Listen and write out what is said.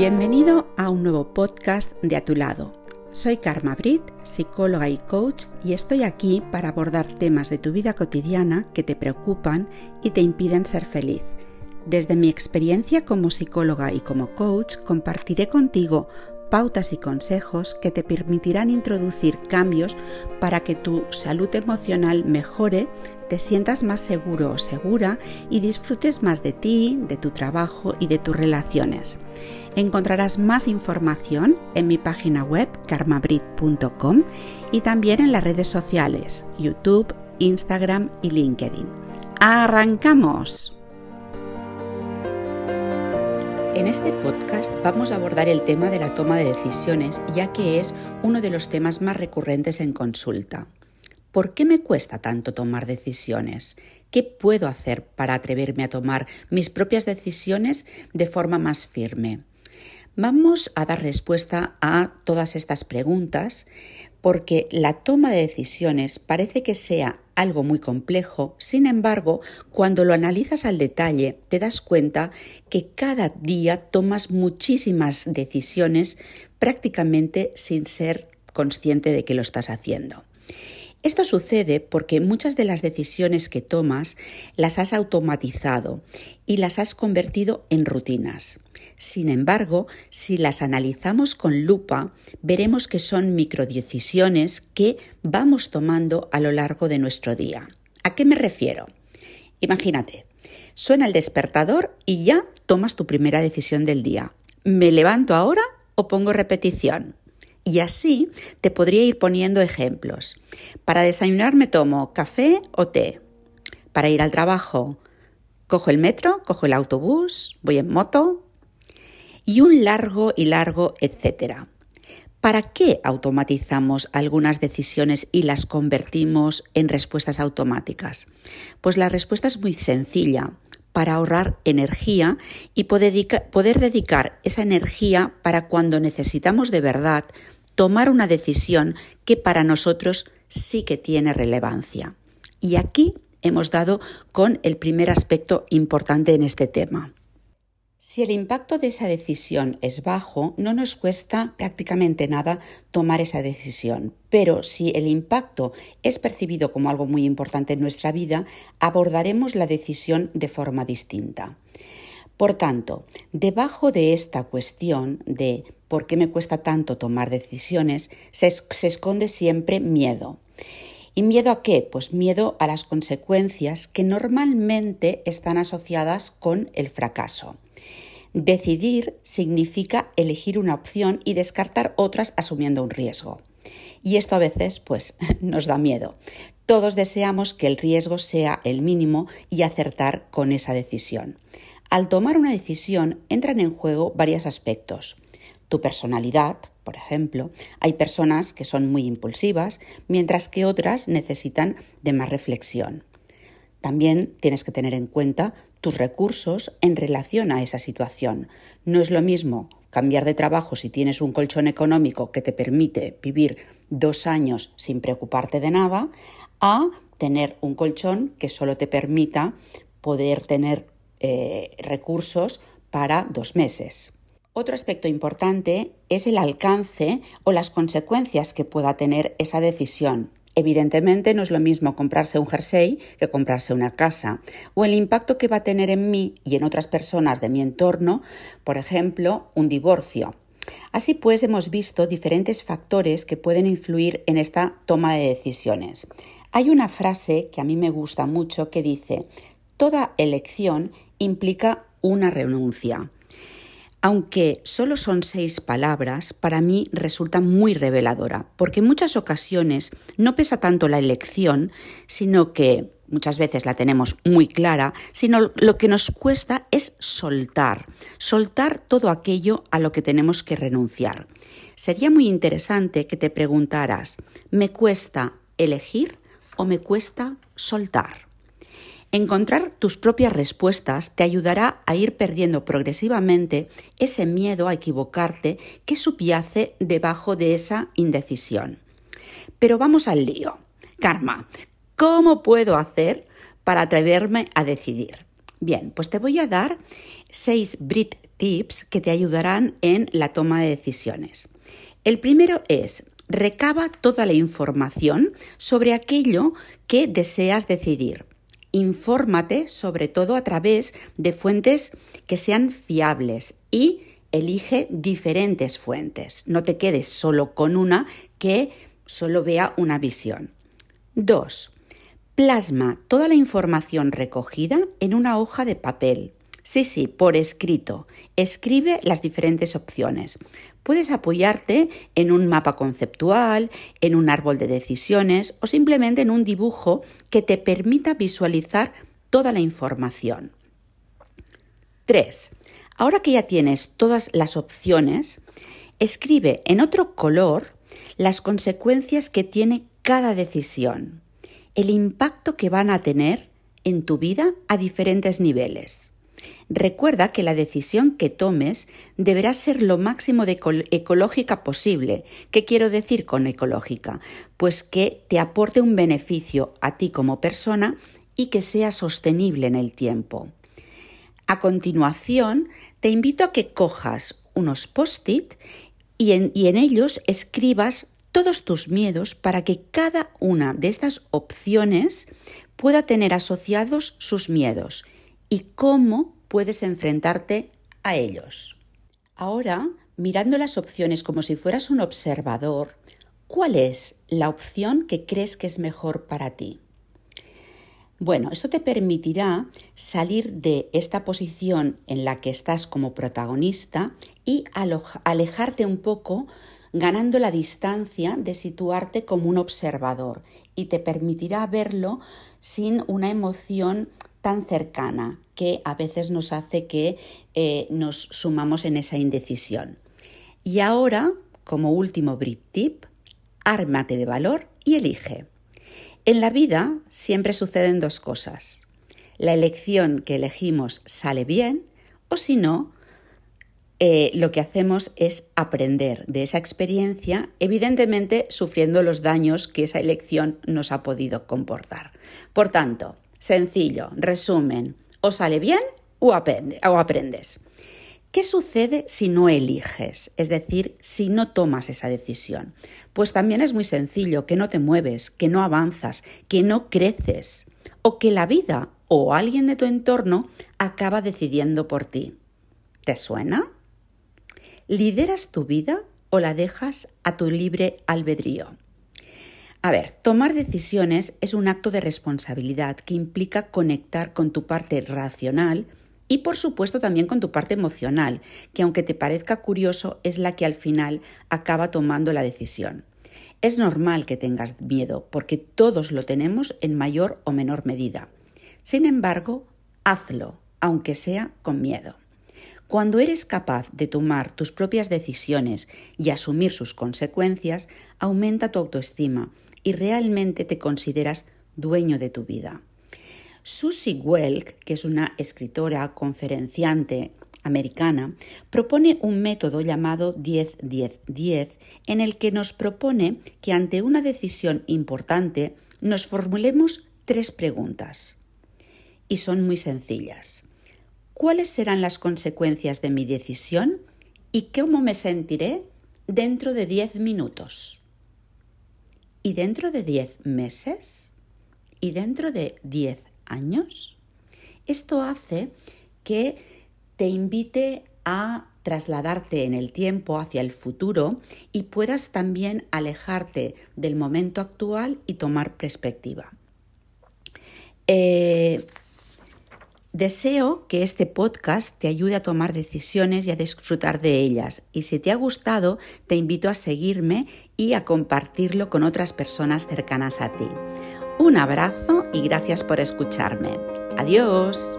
Bienvenido a un nuevo podcast de A Tu Lado. Soy Karma Brit, psicóloga y coach, y estoy aquí para abordar temas de tu vida cotidiana que te preocupan y te impiden ser feliz. Desde mi experiencia como psicóloga y como coach, compartiré contigo pautas y consejos que te permitirán introducir cambios para que tu salud emocional mejore, te sientas más seguro o segura y disfrutes más de ti, de tu trabajo y de tus relaciones. Encontrarás más información en mi página web karmabrit.com y también en las redes sociales YouTube, Instagram y LinkedIn. ¡Arrancamos! En este podcast vamos a abordar el tema de la toma de decisiones, ya que es uno de los temas más recurrentes en consulta. ¿Por qué me cuesta tanto tomar decisiones? ¿Qué puedo hacer para atreverme a tomar mis propias decisiones de forma más firme? Vamos a dar respuesta a todas estas preguntas porque la toma de decisiones parece que sea algo muy complejo, sin embargo, cuando lo analizas al detalle, te das cuenta que cada día tomas muchísimas decisiones prácticamente sin ser consciente de que lo estás haciendo. Esto sucede porque muchas de las decisiones que tomas las has automatizado y las has convertido en rutinas. Sin embargo, si las analizamos con lupa, veremos que son microdecisiones que vamos tomando a lo largo de nuestro día. ¿A qué me refiero? Imagínate, suena el despertador y ya tomas tu primera decisión del día. ¿Me levanto ahora o pongo repetición? Y así te podría ir poniendo ejemplos. Para desayunar me tomo café o té. Para ir al trabajo, cojo el metro, cojo el autobús, voy en moto, y un largo y largo etcétera. ¿Para qué automatizamos algunas decisiones y las convertimos en respuestas automáticas? Pues la respuesta es muy sencilla, para ahorrar energía y poder, dedicar esa energía para cuando necesitamos de verdad tomar una decisión que para nosotros sí que tiene relevancia. Y aquí hemos dado con el primer aspecto importante en este tema. Si el impacto de esa decisión es bajo, no nos cuesta prácticamente nada tomar esa decisión. Pero si el impacto es percibido como algo muy importante en nuestra vida, abordaremos la decisión de forma distinta. Por tanto, debajo de esta cuestión de por qué me cuesta tanto tomar decisiones, se, esconde siempre miedo. ¿Y miedo a qué? Pues miedo a las consecuencias que normalmente están asociadas con el fracaso. Decidir significa elegir una opción y descartar otras asumiendo un riesgo. Y esto a veces pues nos da miedo. Todos deseamos que el riesgo sea el mínimo y acertar con esa decisión. Al tomar una decisión entran en juego varios aspectos. Tu personalidad, por ejemplo, hay personas que son muy impulsivas, mientras que otras necesitan de más reflexión. También tienes que tener en cuenta tus recursos en relación a esa situación. No es lo mismo cambiar de trabajo si tienes un colchón económico que te permite vivir dos años sin preocuparte de nada, a tener un colchón que solo te permita poder tener eh, recursos para dos meses. Otro aspecto importante es el alcance o las consecuencias que pueda tener esa decisión. Evidentemente no es lo mismo comprarse un jersey que comprarse una casa, o el impacto que va a tener en mí y en otras personas de mi entorno, por ejemplo, un divorcio. Así pues, hemos visto diferentes factores que pueden influir en esta toma de decisiones. Hay una frase que a mí me gusta mucho que dice, toda elección implica una renuncia. Aunque solo son seis palabras, para mí resulta muy reveladora, porque en muchas ocasiones no pesa tanto la elección, sino que muchas veces la tenemos muy clara, sino lo que nos cuesta es soltar, soltar todo aquello a lo que tenemos que renunciar. Sería muy interesante que te preguntaras, ¿me cuesta elegir o me cuesta soltar? Encontrar tus propias respuestas te ayudará a ir perdiendo progresivamente ese miedo a equivocarte que subyace debajo de esa indecisión. Pero vamos al lío. Karma, ¿cómo puedo hacer para atreverme a decidir? Bien, pues te voy a dar seis Brit tips que te ayudarán en la toma de decisiones. El primero es recaba toda la información sobre aquello que deseas decidir. Infórmate sobre todo a través de fuentes que sean fiables y elige diferentes fuentes. No te quedes solo con una que solo vea una visión. 2. Plasma toda la información recogida en una hoja de papel. Sí, sí, por escrito. Escribe las diferentes opciones. Puedes apoyarte en un mapa conceptual, en un árbol de decisiones o simplemente en un dibujo que te permita visualizar toda la información. 3. Ahora que ya tienes todas las opciones, escribe en otro color las consecuencias que tiene cada decisión el impacto que van a tener en tu vida a diferentes niveles. Recuerda que la decisión que tomes deberá ser lo máximo de ecológica posible. ¿Qué quiero decir con ecológica? Pues que te aporte un beneficio a ti como persona y que sea sostenible en el tiempo. A continuación, te invito a que cojas unos post-it y en, y en ellos escribas todos tus miedos para que cada una de estas opciones pueda tener asociados sus miedos y cómo puedes enfrentarte a ellos. Ahora, mirando las opciones como si fueras un observador, ¿cuál es la opción que crees que es mejor para ti? Bueno, esto te permitirá salir de esta posición en la que estás como protagonista y alejarte un poco ganando la distancia de situarte como un observador y te permitirá verlo sin una emoción tan cercana que a veces nos hace que eh, nos sumamos en esa indecisión. Y ahora, como último Brit tip, ármate de valor y elige. En la vida siempre suceden dos cosas. La elección que elegimos sale bien o si no, eh, lo que hacemos es aprender de esa experiencia, evidentemente sufriendo los daños que esa elección nos ha podido comportar. Por tanto, sencillo, resumen, o sale bien o, o aprendes. ¿Qué sucede si no eliges? Es decir, si no tomas esa decisión. Pues también es muy sencillo, que no te mueves, que no avanzas, que no creces, o que la vida o alguien de tu entorno acaba decidiendo por ti. ¿Te suena? ¿Lideras tu vida o la dejas a tu libre albedrío? A ver, tomar decisiones es un acto de responsabilidad que implica conectar con tu parte racional y por supuesto también con tu parte emocional, que aunque te parezca curioso es la que al final acaba tomando la decisión. Es normal que tengas miedo porque todos lo tenemos en mayor o menor medida. Sin embargo, hazlo, aunque sea con miedo. Cuando eres capaz de tomar tus propias decisiones y asumir sus consecuencias, aumenta tu autoestima y realmente te consideras dueño de tu vida. Susie Welk, que es una escritora conferenciante americana, propone un método llamado 10-10-10 en el que nos propone que ante una decisión importante nos formulemos tres preguntas. Y son muy sencillas cuáles serán las consecuencias de mi decisión y cómo me sentiré dentro de 10 minutos. ¿Y dentro de 10 meses? ¿Y dentro de 10 años? Esto hace que te invite a trasladarte en el tiempo hacia el futuro y puedas también alejarte del momento actual y tomar perspectiva. Eh, Deseo que este podcast te ayude a tomar decisiones y a disfrutar de ellas. Y si te ha gustado, te invito a seguirme y a compartirlo con otras personas cercanas a ti. Un abrazo y gracias por escucharme. Adiós.